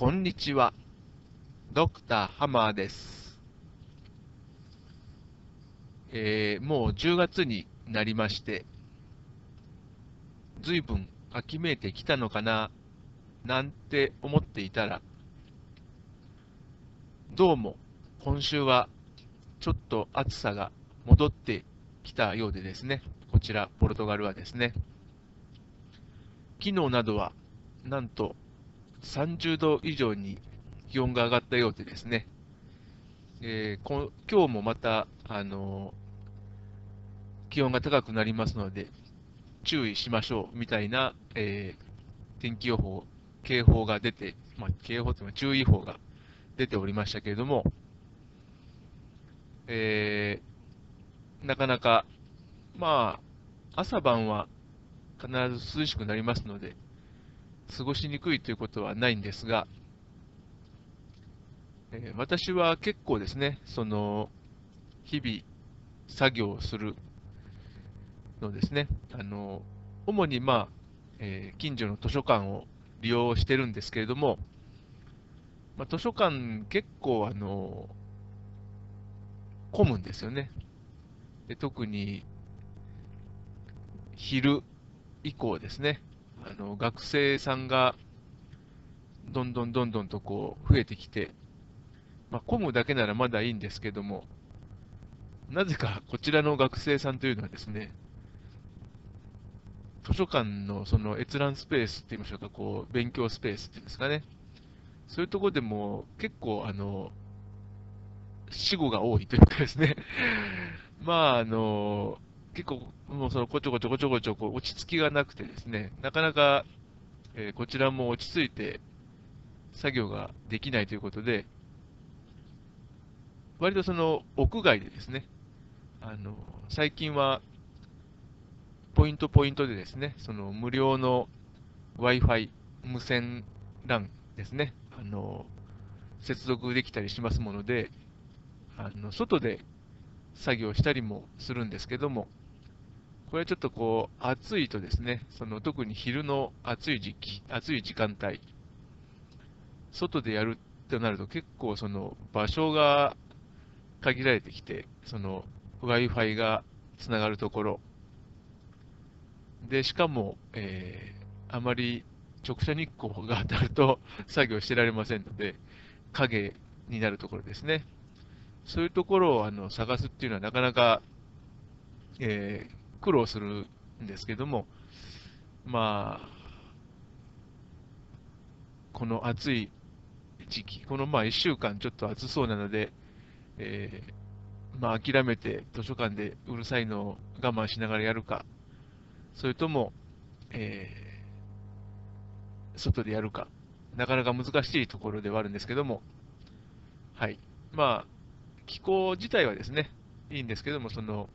こんにちは。ドクターハマーです。えーもう10月になりまして、ずいぶん秋めいてきたのかな、なんて思っていたら、どうも今週はちょっと暑さが戻ってきたようでですね、こちら、ポルトガルはですね、昨日などはなんと30度以上に気温が上がったようでですね、えーこ今日もまた、あのー気温が高くなりますので、注意しましょうみたいな、えー天気予報、警報が出て、まあ、警報というか注意報が出ておりましたけれども、えーなかなか、まあ、朝晩は必ず涼しくなりますので、過ごしにくいということはないんですが、えー私は結構ですね、その、日々作業をするのですね、あの、主にまあ、えー近所の図書館を利用してるんですけれども、まあ、図書館結構あの、混むんですよね。で特に昼以降ですね、あの学生さんがどんどんどんどんとこう増えてきて、まあ、混むだけならまだいいんですけども、なぜかこちらの学生さんというのはですね、図書館のその閲覧スペースって言いましょうか、こう勉強スペースっていうんですかね、そういうところでも結構あの死後が多いというかですね、まああの結構もうそのこちょこちょこちょこちょこ落ち着きがなくてですね、なかなか、えーこちらも落ち着いて作業ができないということで、割とその屋外でですね、あの最近はポイントポイントでですね、その無料の Wi-Fi 無線 LAN ですね、あの接続できたりしますもので、あの外で作業したりもするんですけども、これはちょっとこう暑いとですね、その特に昼の暑い時期、暑い時間帯、外でやるとなると結構その場所が限られてきて、その Wi-Fi がつながるところ、で、しかも、えーあまり直射日光が当たると 作業してられませんので、影になるところですね。そういうところをあの探すっていうのはなかなか、えー苦労するんですけども、まあ、この暑い時期、このまあ1週間ちょっと暑そうなので、えーまあ、諦めて図書館でうるさいのを我慢しながらやるか、それとも、えー外でやるか、なかなか難しいところではあるんですけども、はい。まあ、気候自体はですね、いいんですけども、その、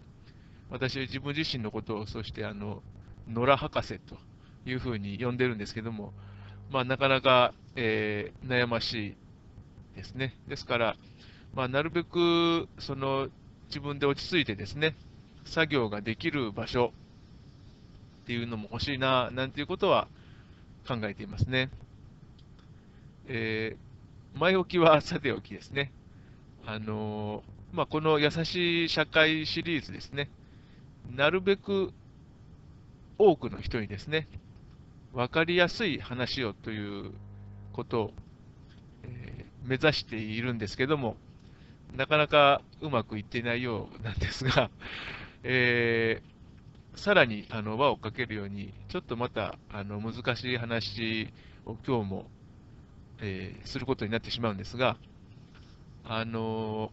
私は自分自身のことを、そして、あの、野良博士というふうに呼んでるんですけども、まあ、なかなか、えー悩ましいですね。ですから、まあ、なるべく、その、自分で落ち着いてですね、作業ができる場所っていうのも欲しいな、なんていうことは考えていますね。えー前置きはさておきですね。あのーまあ、この優しい社会シリーズですね。なるべく多くの人にですね、分かりやすい話をということを、えー目指しているんですけども、なかなかうまくいっていないようなんですが、えーさらにあの輪をかけるように、ちょっとまたあの難しい話を今日も、えーすることになってしまうんですが、あの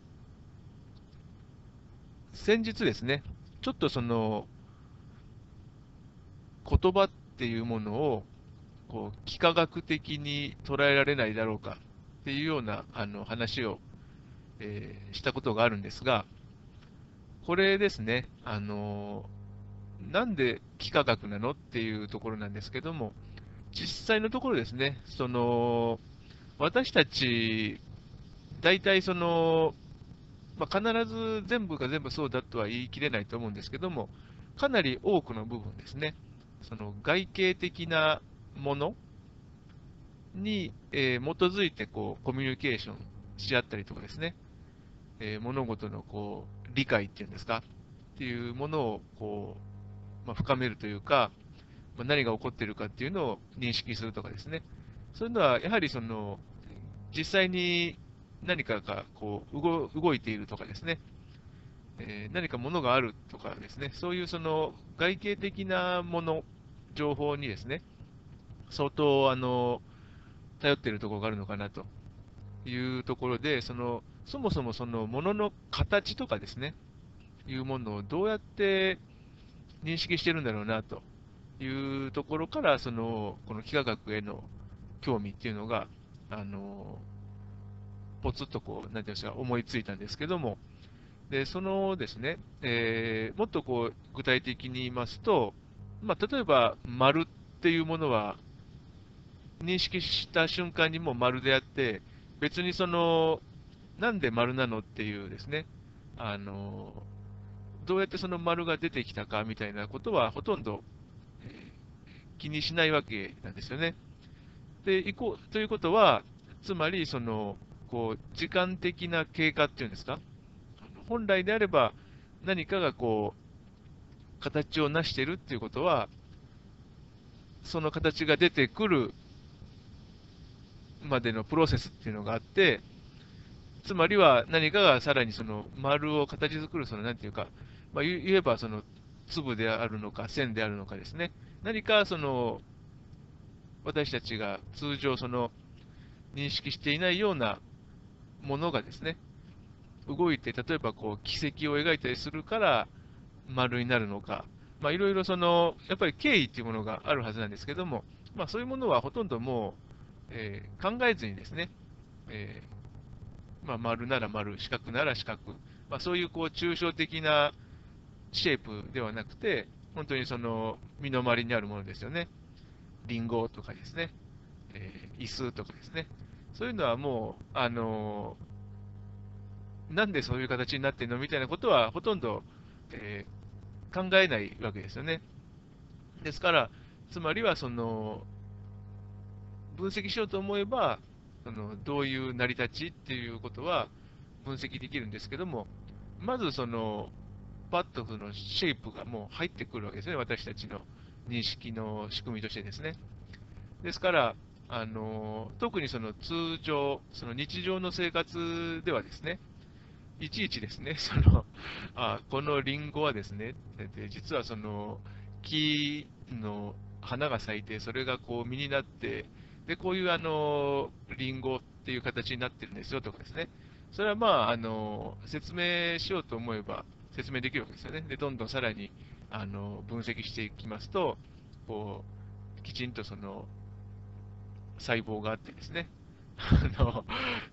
先日ですね、ちょっとその言葉っていうものをこう幾何学的に捉えられないだろうかっていうようなあの話を、えーしたことがあるんですが、これですね、あのなんで幾何学なのっていうところなんですけども、実際のところですね、その私たち、大体その、まあ、必ず全部が全部そうだとは言い切れないと思うんですけども、かなり多くの部分ですね、その外形的なものに、えー基づいてこうコミュニケーションし合ったりとかですね、えー物事のこう理解っていうんですか、っていうものをこう、まあ、深めるというか、まあ、何が起こっているかっていうのを認識するとかですね、そういうのはやはりその実際に何かがこう動動いているとかですね、えー何かものがあるとかですね、そういうその外形的なもの、情報にですね、相当あの頼っているところがあるのかなと。いうところで、そのそもそもそのものの形とかですね、いうものをどうやって認識してるんだろうなと。いうところから、そのこの幾何学への興味っていうのが、あのポツッとこう、なんていうんですか、思いついたんですけども、でそのですね、えーもっとこう具体的に言いますと、まあ、例えば丸っていうものは、認識した瞬間にも丸であって、別にその、なんで丸なのっていうですね、あのどうやってその丸が出てきたかみたいなことはほとんど、気にしないわけなんですよね。で、いこうということは、つまりその、こう時間的な経過っていうんですか、本来であれば何かがこう、形を成してるっていうことは、その形が出てくるまでのプロセスっていうのがあって、つまりは何かがさらにその丸を形作る、そのなんていうか、まあ、言言えばその粒であるのか線であるのかですね、何かその私たちが通常その認識していないようなものがですね、動いて、例えばこう軌跡を描いたりするから丸になるのか、まあ、いろいろその、やっぱり経緯っていうものがあるはずなんですけども、まあ、そういうものはほとんどもう、えー考えずにですね、えーまあ、丸なら丸、四角なら四角、まあ、そういうこう抽象的なシェイプではなくて、本当にその身の回りにあるものですよね。リンゴとかですね、えー椅子とかですね。そういうのはもう、あのーなんでそういう形になってるのみたいなことはほとんど、えー考えないわけですよね。ですから、つまりはその、分析しようと思えば、そのどういう成り立ちっていうことは分析できるんですけども、まずその、パッとそのシェイプがもう入ってくるわけですね、私たちの認識の仕組みとしてですね。ですから、あの特にその通常、その日常の生活ではですね、いちいちですね、そのあこのリンゴはですね、で実はその木の花が咲いて、それがこう実になって、でこういうあのリンゴっていう形になってるんですよとかですね、それはまああの説明しようと思えば説明できるわけですよね。で、どんどんさらにあの分析していきますと、こうきちんとその細胞があってですね、あの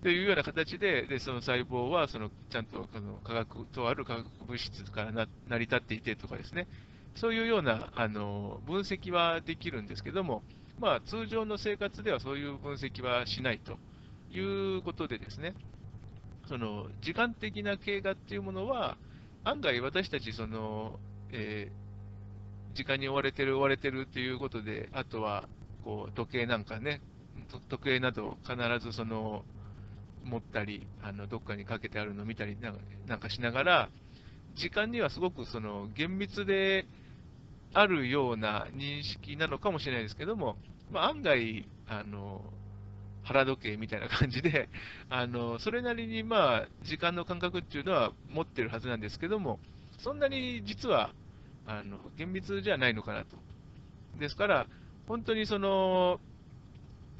というような形で、でその細胞はそのちゃんとこの化学とある化学物質からな成り立っていてとかですね、そういうようなあの分析はできるんですけども、まあ、通常の生活ではそういう分析はしないということでですね、その時間的な経過っていうものは、案外私たちその、えー時間に追われてる追われてるっていうことで、あとはこう時計なんかね、と時計など必ずその持ったり、あのどっかにかけてあるのを見たりなんかしながら、時間にはすごくその厳密であるような認識なのかもしれないですけども、まあ、案外あの、腹時計みたいな感じで、あのそれなりにまあ時間の感覚っていうのは持ってるはずなんですけども、そんなに実はあの厳密じゃないのかなと。ですから、本当にその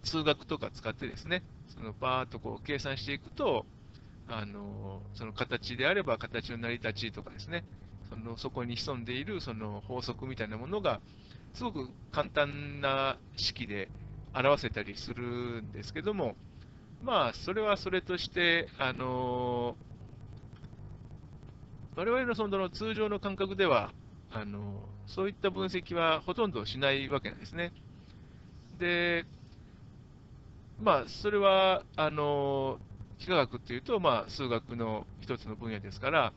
数学とか使ってですね、そのバーっとこう計算していくと、あのその形であれば形の成り立ちとかですね、そのそこに潜んでいるその法則みたいなものが、すごく簡単な式で表せたりするんですけども、まあ、それはそれとして、あの我々のその通常の感覚では、あのそういった分析はほとんどしないわけなんですね。で、まあ、それは、あの幾何学っていうと、まあ、数学の一つの分野ですから、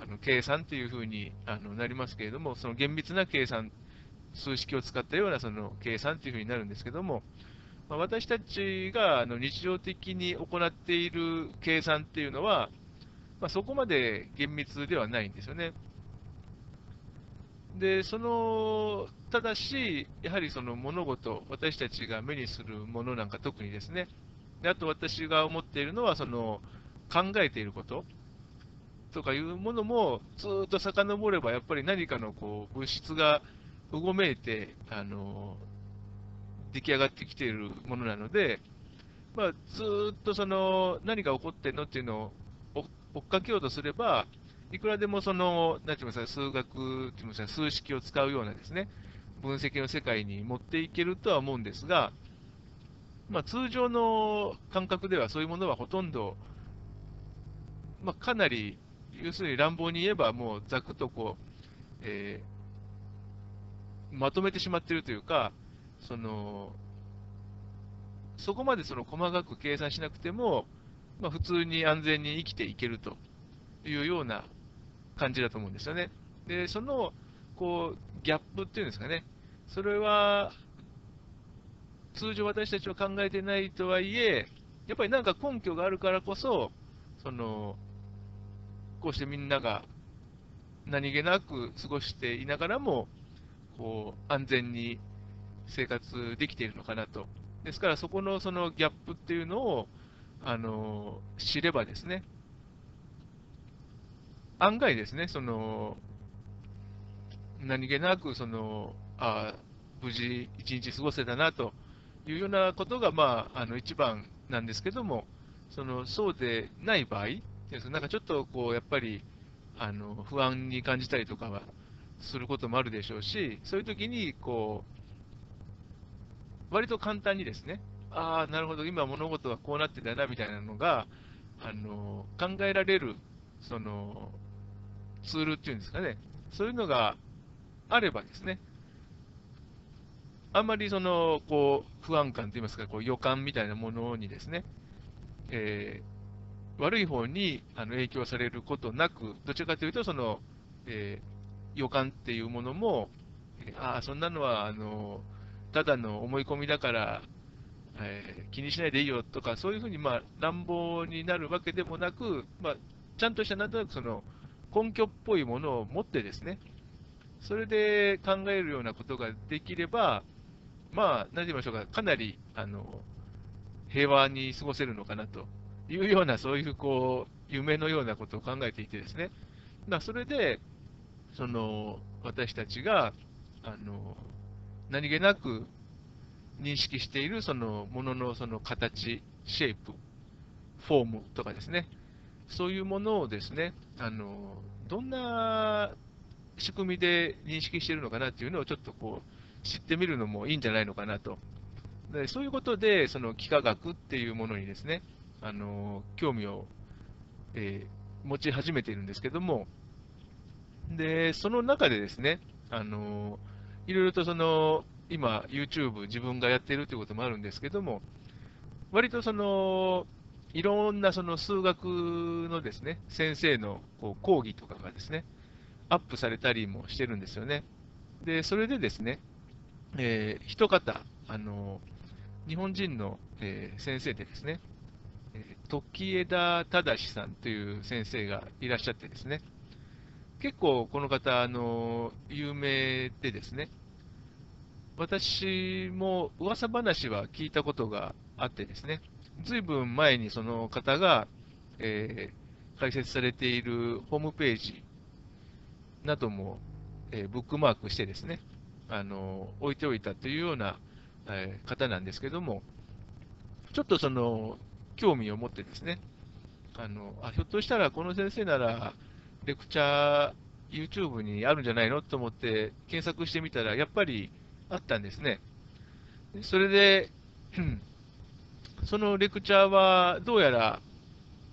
あの計算っていうふうにあのなりますけれども、その厳密な計算、数式を使ったようなその計算っていうふうになるんですけども、まあ、私たちがあの日常的に行っている計算っていうのは、まあ、そこまで厳密ではないんですよね。で、その、ただし、やはりその物事、私たちが目にするものなんか特にですね、であと私が思っているのは、その考えていること。とかいうものも、ずっと遡れば、やっぱり何かのこう物質がうごめいて、あの出来上がってきているものなので、まあ、ずっとその何が起こってるのっていうのを追っかけようとすれば、いくらでもその、なんて言いますか、数学って言いますか、数式を使うようなですね、分析の世界に持っていけるとは思うんですが、まあ、通常の感覚ではそういうものはほとんど、まあ、かなり、要するに乱暴に言えば、もうざくっとこう、えー、まとめてしまっているというか、その、そこまでその細かく計算しなくても、まあ、普通に安全に生きていけるというような感じだと思うんですよね。で、その、こう、ギャップっていうんですかね。それは、通常私たちは考えてないとはいえ、やっぱりなんか根拠があるからこそ、その、こうしてみんなが何気なく過ごしていながらも、こう、安全に生活できているのかなと。ですから、そこのそのギャップっていうのを、あの、知ればですね、案外ですね、その、何気なく、その、あ無事一日過ごせたなというようなことが、まあ、あの一番なんですけども、そのそうでない場合、なんかちょっとこうやっぱりあの不安に感じたりとかはすることもあるでしょうし、そういう時にこう割と簡単にですね、ああ、なるほど、今物事はこうなってたなみたいなのがあの考えられるそのツールっていうんですかね、そういうのがあればですね、あんまりそのこう不安感といいますか、こう予感みたいなものにですね、えー、悪い方にあの影響されることなく、どちらかというと、その、えー、予感っていうものも、ああ、そんなのはあのただの思い込みだから、えー、気にしないでいいよとか、そういうふうに、まあ、乱暴になるわけでもなく、まあ、ちゃんとしたなんとなくその根拠っぽいものを持ってですね、それで考えるようなことができれば、まあ、何て言いましょうか、かなりあの平和に過ごせるのかなというような、そういうこう夢のようなことを考えていてですね、まあ、それで、その私たちがあの何気なく認識しているそのもののその形、シェイプ、フォームとかですね、そういうものをですね、あのどんな仕組みで認識しているのかなっていうのをちょっとこう知ってみるのもいいんじゃないのかなと。でそういうことで、その幾何学っていうものにですね、あの興味を、えー、持ち始めているんですけども、でその中でですね、あのいろいろとその今、YouTube 自分がやっているということもあるんですけども、割とそのいろんなその数学のですね先生のこう講義とかがですね、アップされたりもしてるんですよね。で、それでですね、えー、一方、あの日本人の、えー、先生でですね、時枝忠さんという先生がいらっしゃってですね、結構この方、あの有名でですね、私も噂話は聞いたことがあってですね、ずいぶん前にその方が、えー、開設されているホームページなども、えー、ブックマークしてですね、あの置いておいたというような、えー、方なんですけども、ちょっとその興味を持ってですね、あのあひょっとしたらこの先生なら、レクチャー、YouTube にあるんじゃないのと思って検索してみたら、やっぱりあったんですね。それで、そのレクチャーはどうやら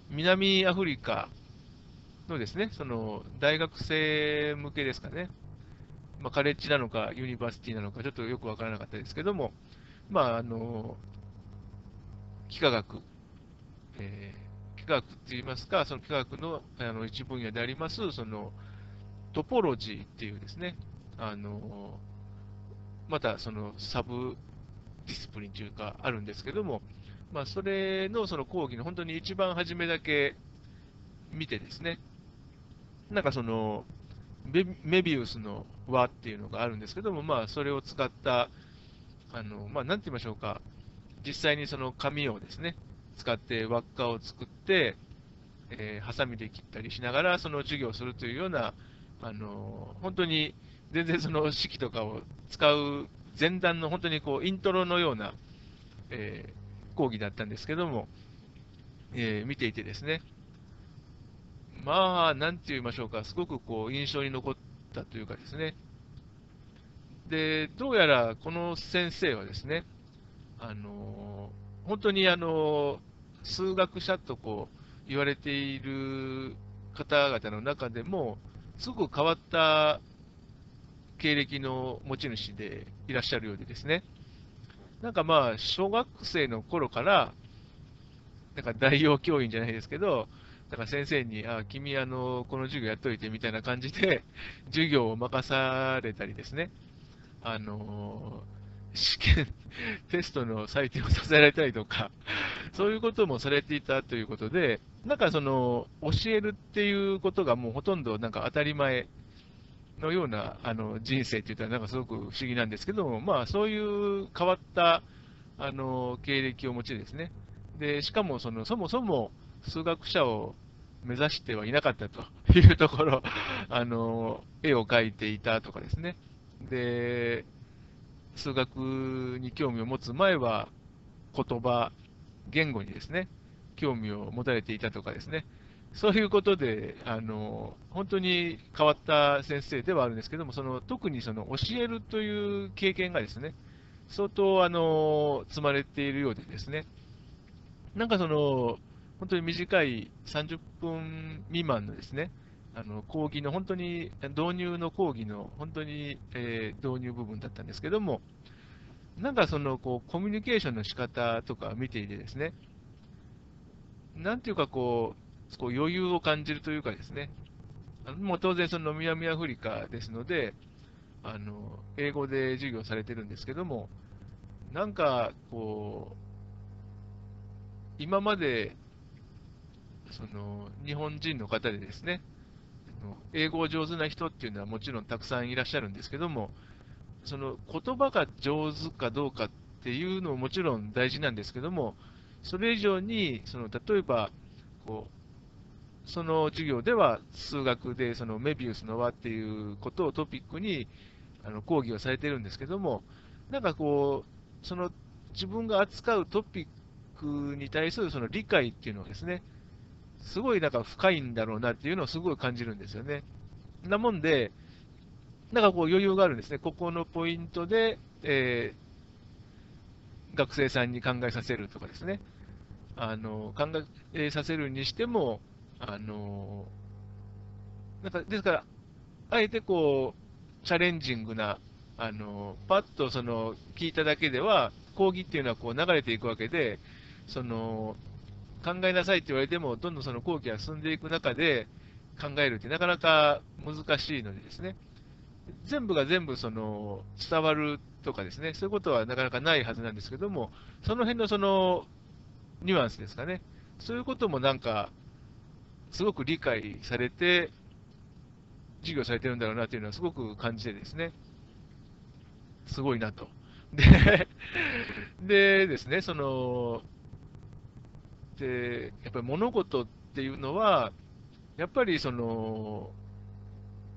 南アフリカのですね、その大学生向けですかね、まあ、カレッジなのかユニバーシティなのかちょっとよくわからなかったですけども、まあ、あの、幾何学、えー、幾何学っていいますか、その幾何学のあの一分野であります、そのトポロジーっていうですね、あの、またその subdiscipline というか、あるんですけども、まあ、それのその講義の本当に一番初めだけ見てですね、なんかその、メビウスの輪っていうのがあるんですけども、まあ、それを使った、あの、まあ、なんて言いましょうか、実際にその紙をですね、使って輪っかを作って、えー、ハサミで切ったりしながら、その授業をするというような、あの本当に全然その式とかを使う前段の本当にこうイントロのような、えー、講義だったんですけども、えー、見ていてですね、まあ、なんて言いましょうか、すごくこう印象に残ったというかですね、で、どうやらこの先生はですね、あの本当にあの数学者とこう言われている方々の中でも、すごく変わった経歴の持ち主でいらっしゃるようでですね、なんかまあ、小学生の頃から、なんか代用教員じゃないですけど、だから先生に、あ、君、あの、この授業やっといてみたいな感じで、授業を任されたりですね、あの、試験、テストの採点をさせられたりとか、そういうこともされていたということで、なんかその、教えるっていうことがもうほとんどなんか当たり前のようなあの人生って言ったらなんかすごく不思議なんですけども、まあそういう変わったあの経歴を持ちですね。で、しかもその、そもそも数学者を目指してはいなかったというところ、あの、絵を描いていたとかですね。で、数学に興味を持つ前は言葉、言語にですね、興味を持たれていたとかですね、そういうことで、あの本当に変わった先生ではあるんですけども、その特にその教えるという経験がですね、相当あの積まれているようでですね、なんかその、本当に短い30分未満のですね、あの講義の本当に導入の講義の本当に、えー、導入部分だったんですけども、なんかそのこうコミュニケーションの仕方とか見ていてですね、なんていうかこう、こう余裕を感じるというかですね、あのもう当然その南アフリカですので、あの英語で授業されてるんですけども、なんかこう、今までその日本人の方でですね、英語上手な人っていうのはもちろんたくさんいらっしゃるんですけども、その言葉が上手かどうかっていうのももちろん大事なんですけども、それ以上に、その例えばこう、その授業では数学でそのメビウスの輪っていうことをトピックにあの講義をされてるんですけども、なんかこう、その自分が扱うトピックに対するその理解っていうのをですね、すごいなんか深いんだろうなっていうのをすごい感じるんですよね。なもんで、なんかこう余裕があるんですね。ここのポイントで、えー、学生さんに考えさせるとかですね。あの考えさせるにしても、あのなんかですから、あえてこう、チャレンジングな、あのパッとその聞いただけでは、講義っていうのはこう流れていくわけで、その考えなさいって言われても、どんどんその後期が進んでいく中で考えるってなかなか難しいのでですね、全部が全部その伝わるとかですね、そういうことはなかなかないはずなんですけども、その辺のそのニュアンスですかね、そういうこともなんか、すごく理解されて、授業されてるんだろうなというのはすごく感じてですね、すごいなと。で、でですね、その、で、やっぱり物事っていうのは、やっぱりその、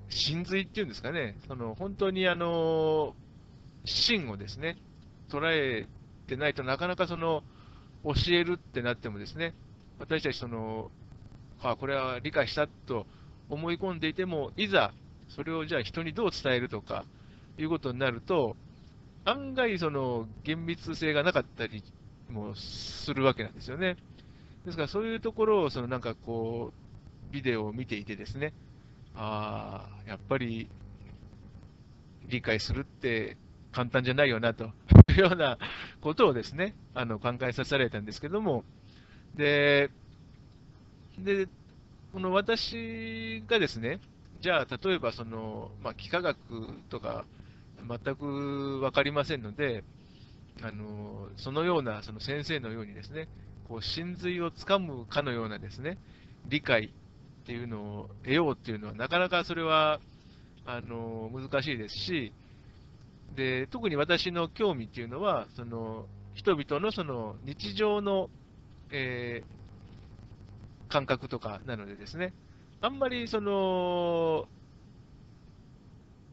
真髄っていうんですかね、その本当にあの、真をですね、捉えてないとなかなかその、教えるってなってもですね、私たちその、あ、これは理解したと思い込んでいても、いざ、それをじゃあ人にどう伝えるとか、いうことになると、案外その厳密性がなかったりもするわけなんですよね。ですからそういうところをそのなんかこう、ビデオを見ていてですね、ああ、やっぱり理解するって簡単じゃないよなと いうようなことをですね、あの考えさせられたんですけども、で、でこの私がですね、じゃあ例えばその、まあ、幾何学とか全く分かりませんので、あのそのようなその先生のようにですね、こう真髄をつかむかのようなですね、理解っていうのを得ようっていうのは、なかなかそれはあの難しいですし、で特に私の興味っていうのは、その人々のその日常の、えー、感覚とかなのでですね、あんまりその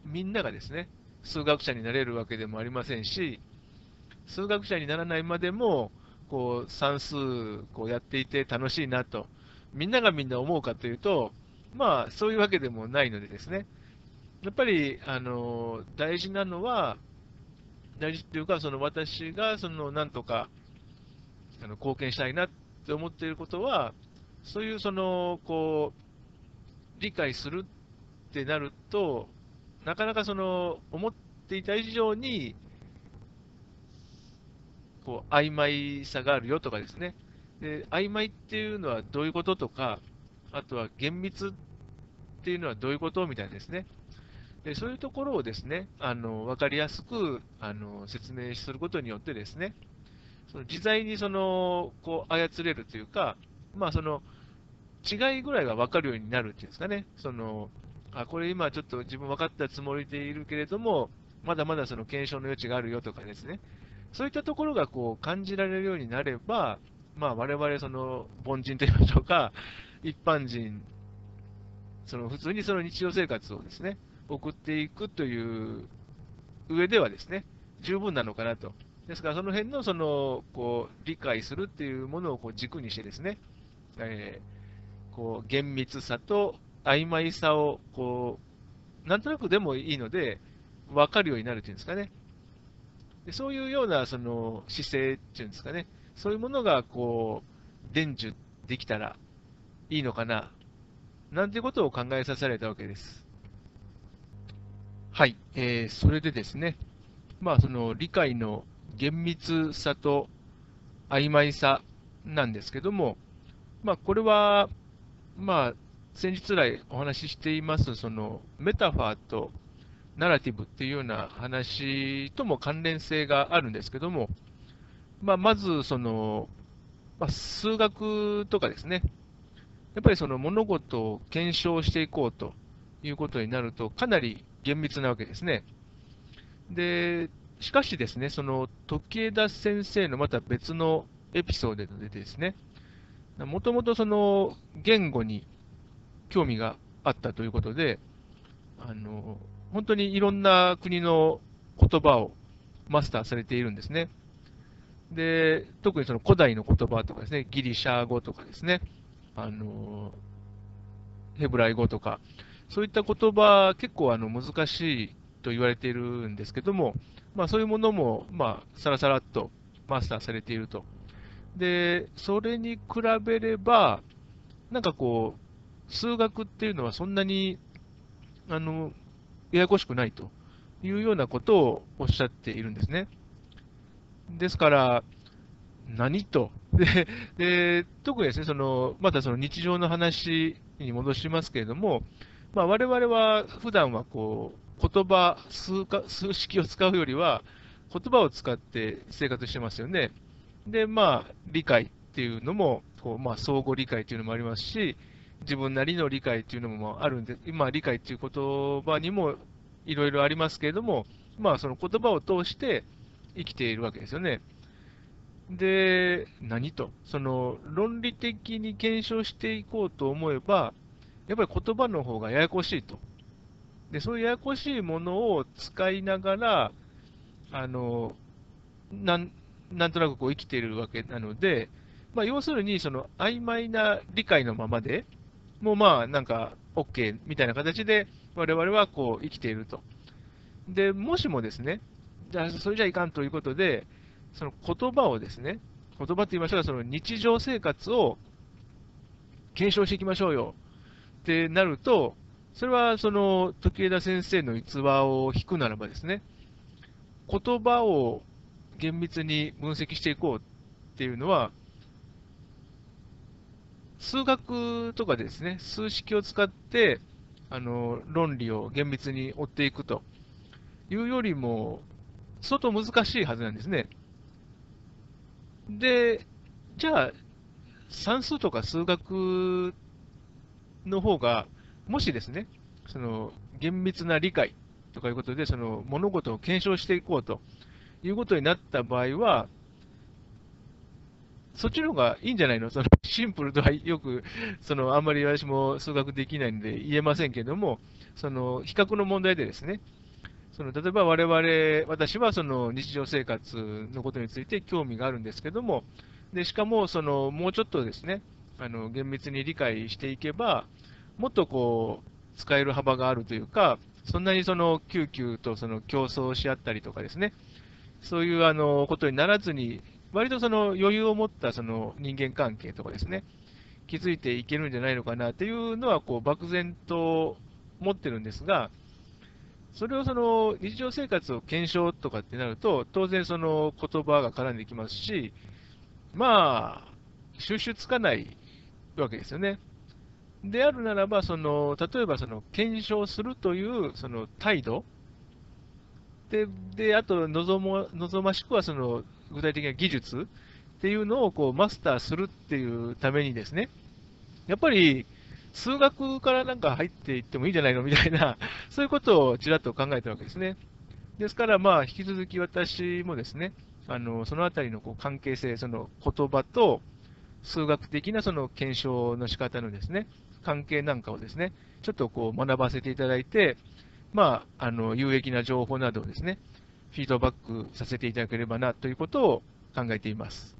みんながですね、数学者になれるわけでもありませんし、数学者にならないまでも、こう算数こうやっていて楽しいなと、みんながみんな思うかというと、まあ、そういうわけでもないのでですね、やっぱりあの大事なのは、大事っていうか、その私がそのなんとかあの貢献したいなって思っていることは、そういうそのこう理解するってなると、なかなかその思っていた以上にこう曖昧さがあるよとかですね。で、曖昧っていうのはどういうこととか、あとは厳密っていうのはどういうことみたいですね、でそういうところをですねあの分かりやすくあの説明することによってですね、その自在にそのこう操れるというか、まあ、その違いぐらいが分かるようになるっていうんですかね、そのあこれ今ちょっと自分分かったつもりでいるけれども、まだまだその検証の余地があるよとかですね、そういったところがこう感じられるようになれば、まあ、我々その凡人といいましょうか、一般人、その普通にその日常生活をですね、送っていくという上ではですね、十分なのかなと。ですから、その辺のそのこう理解するっていうものをこう軸にしてですね、えー、こう厳密さと曖昧さをこう、なんとなくでもいいので、分かるようになるというんですかね。でそういうようなその姿勢っていうんですかね、そういうものがこう伝授できたらいいのかな、なんてことを考えさせられたわけです。はい、えー、それでですね、まあ、その理解の厳密さと曖昧さなんですけども、まあ、これは、まあ、先日来お話ししています、そのメタファーとナラティブっていうような話とも関連性があるんですけども、まあ、まずその、まあ、数学とかですね、やっぱりその物事を検証していこうということになると、かなり厳密なわけですね。で、しかしですね、その時枝先生のまた別のエピソードでですね、もともとその言語に興味があったということで、あの本当にいろんな国の言葉をマスターされているんですね。で、特にその古代の言葉とかですね、ギリシャ語とかですね、あのヘブライ語とか、そういった言葉、結構あの難しいと言われているんですけども、まあ、そういうものも、まあ、さらさらっとマスターされていると。で、それに比べれば、なんかこう、数学っていうのはそんなに、あの、ややこしくないというようなことをおっしゃっているんですね。ですから、何と？で、で特にですね、その、またその日常の話に戻しますけれども、まあ、我々は普段はこう、言葉数か、数式を使うよりは、言葉を使って生活してますよね。で、まあ、理解っていうのも、こうまあ、相互理解っていうのもありますし、自分なりの理解っていうのもあるんで、今、理解っていう言葉にもいろいろありますけれども、まあ、その言葉を通して生きているわけですよね。で、何と、その論理的に検証していこうと思えば、やっぱり言葉の方がややこしいと。で、そういうややこしいものを使いながら、あの、なんなんとなくこう生きているわけなので、まあ、要するに、その曖昧な理解のままで、もうまあ、なんか、OK みたいな形で、我々はこう生きていると。で、もしもですね、じゃあ、それじゃいかんということで、その言葉をですね、言葉って言いましょうか、その日常生活を検証していきましょうよってなると、それはその時枝先生の逸話を引くならばですね、言葉を厳密に分析していこうっていうのは、数学とかですね、数式を使って、あの論理を厳密に追っていくと。いうよりも、相当難しいはずなんですね。で、じゃあ、算数とか数学の方が、もしですね、その厳密な理解とかいうことで、その物事を検証していこうと。いうことになった場合は、そっちの方がいいんじゃないの？そのシンプルとはよく、そのあんまり私も数学できないんで言えませんけども、その比較の問題でですね、その例えば我々、私はその日常生活のことについて興味があるんですけども、でしかもそのもうちょっとですね、あの厳密に理解していけば、もっとこう使える幅があるというか、そんなにその救急とその競争し合ったりとかですね、そういうあのことにならずに、割とその余裕を持ったその人間関係とかですね、築いていけるんじゃないのかなっていうのは、こう漠然と持ってるんですが、それをその日常生活を検証とかってなると、当然その言葉が絡んできますし、まあ、収集つかないわけですよね。であるならば、その例えばその検証するというその態度で、であと望も望ましくはその具体的な技術っていうのをこうマスターするっていうためにですね、やっぱり数学からなんか入っていってもいいんじゃないのみたいな、そういうことをちらっと考えたわけですね。ですから、まあ、引き続き私もですね、あのそのあたりのこう関係性、その言葉と数学的なその検証の仕方のですね、関係なんかをですね、ちょっとこう学ばせていただいて、まあ、あの有益な情報などをですね、フィードバックさせていただければなということを考えています。